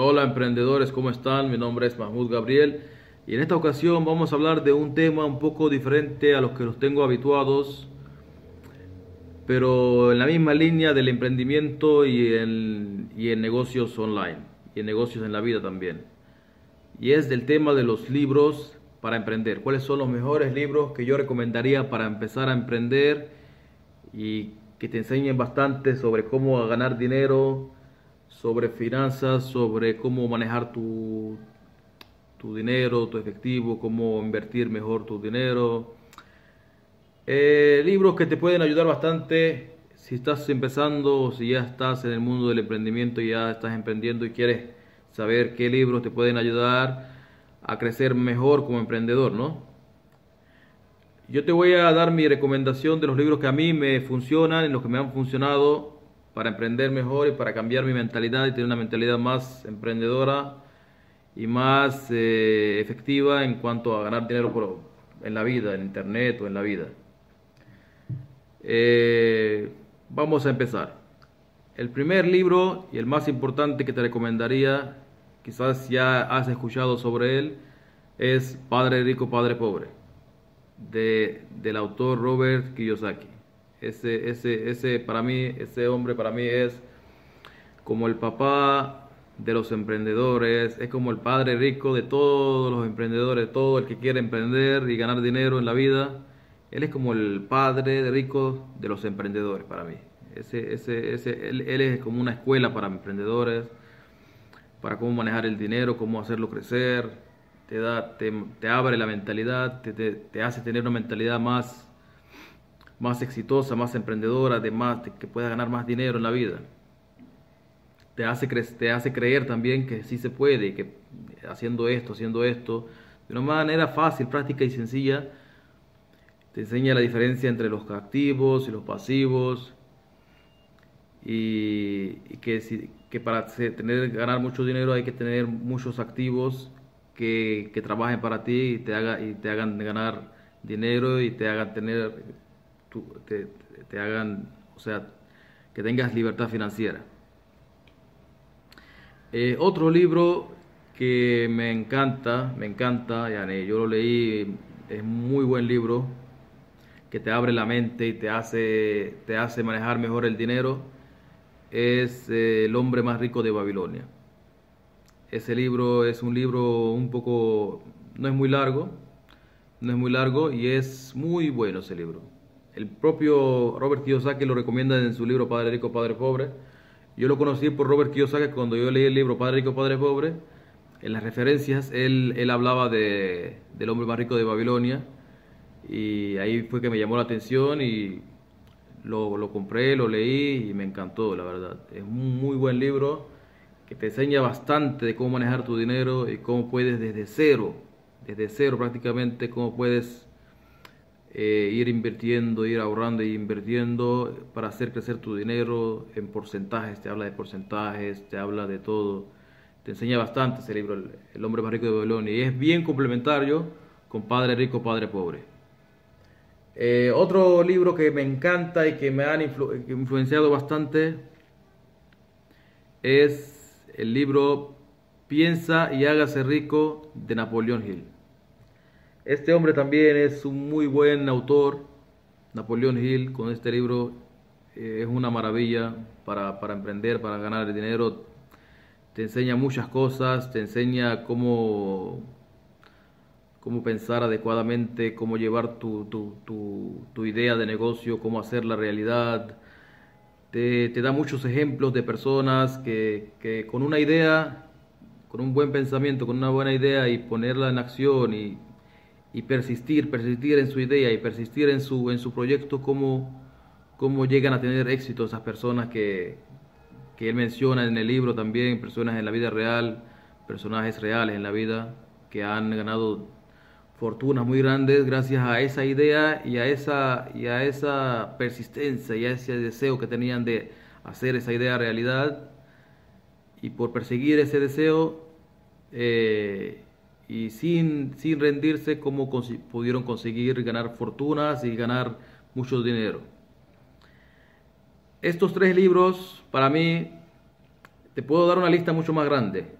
Hola emprendedores, ¿cómo están? Mi nombre es Mahmoud Gabriel y en esta ocasión vamos a hablar de un tema un poco diferente a los que los tengo habituados, pero en la misma línea del emprendimiento y en, y en negocios online y en negocios en la vida también. Y es del tema de los libros para emprender. ¿Cuáles son los mejores libros que yo recomendaría para empezar a emprender y que te enseñen bastante sobre cómo ganar dinero? Sobre finanzas, sobre cómo manejar tu, tu dinero, tu efectivo, cómo invertir mejor tu dinero. Eh, libros que te pueden ayudar bastante si estás empezando o si ya estás en el mundo del emprendimiento ya estás emprendiendo y quieres saber qué libros te pueden ayudar a crecer mejor como emprendedor, ¿no? Yo te voy a dar mi recomendación de los libros que a mí me funcionan, en los que me han funcionado para emprender mejor y para cambiar mi mentalidad y tener una mentalidad más emprendedora y más eh, efectiva en cuanto a ganar dinero en la vida, en internet o en la vida. Eh, vamos a empezar. El primer libro y el más importante que te recomendaría, quizás ya has escuchado sobre él, es Padre Rico, Padre Pobre, de, del autor Robert Kiyosaki. Ese, ese, ese, para mí, ese hombre para mí es como el papá de los emprendedores, es como el padre rico de todos los emprendedores, todo el que quiere emprender y ganar dinero en la vida. Él es como el padre rico de los emprendedores para mí. Ese, ese, ese, él, es como una escuela para emprendedores, para cómo manejar el dinero, cómo hacerlo crecer, te, da, te, te abre la mentalidad, te, te, te hace tener una mentalidad más más exitosa, más emprendedora, de que pueda ganar más dinero en la vida. Te hace, creer también que sí se puede, que haciendo esto, haciendo esto, de una manera fácil, práctica y sencilla, te enseña la diferencia entre los activos y los pasivos, y, que, que para tener, ganar mucho dinero hay que tener muchos activos que, que trabajen para ti y te, haga, y te hagan ganar dinero y te hagan tener te, hagan, o sea, que tengas libertad financiera. Eh, otro libro que me encanta, me encanta, yo lo leí, es muy buen libro, que te abre la mente y te hace, te hace manejar mejor el dinero, es eh, El hombre más rico de Babilonia. Ese libro es un libro un poco, no es muy largo, no es muy largo y es muy bueno ese libro. El propio Robert Kiyosaki lo recomienda en su libro Padre Rico, Padre Pobre. Yo lo conocí por Robert Kiyosaki cuando yo leí el libro Padre Rico, Padre Pobre. En las referencias él, él hablaba de, del hombre más rico de Babilonia y ahí fue que me llamó la atención y lo, lo, compré, lo leí y me encantó, la verdad. Es un muy buen libro que te enseña bastante de cómo manejar tu dinero y cómo puedes desde cero, desde cero prácticamente, cómo puedes eh, ir invirtiendo, ir ahorrando y invirtiendo para hacer crecer tu dinero en porcentajes, te habla de porcentajes, te habla de todo, te enseña bastante ese libro, El, hombre más rico de Babilonia, y es bien complementario con Padre Rico, Padre Pobre. Eh, otro libro que me encanta y que me han influenciado bastante es el libro Piensa y hágase rico de Napoleón Hill. Este hombre también es un muy buen autor, Napoleón Hill, con este libro eh, es una maravilla para, para, emprender, para ganar dinero. Te enseña muchas cosas, te enseña cómo, cómo pensar adecuadamente, cómo llevar tu, tu, tu, idea de negocio, cómo hacerla realidad. Te, te, da muchos ejemplos de personas que, que con una idea, con un buen pensamiento, con una buena idea y ponerla en acción y y persistir, persistir en su idea y persistir en su, en su proyecto, cómo, cómo llegan a tener éxito esas personas que, que él menciona en el libro también, personas en la vida real, personajes reales en la vida que han ganado fortunas muy grandes gracias a esa idea y a esa, y a esa persistencia y a ese deseo que tenían de hacer esa idea realidad. Y por perseguir ese deseo eh, y sin, sin rendirse cómo pudieron conseguir ganar fortunas y ganar mucho dinero. Estos tres libros, para mí, te puedo dar una lista mucho más grande.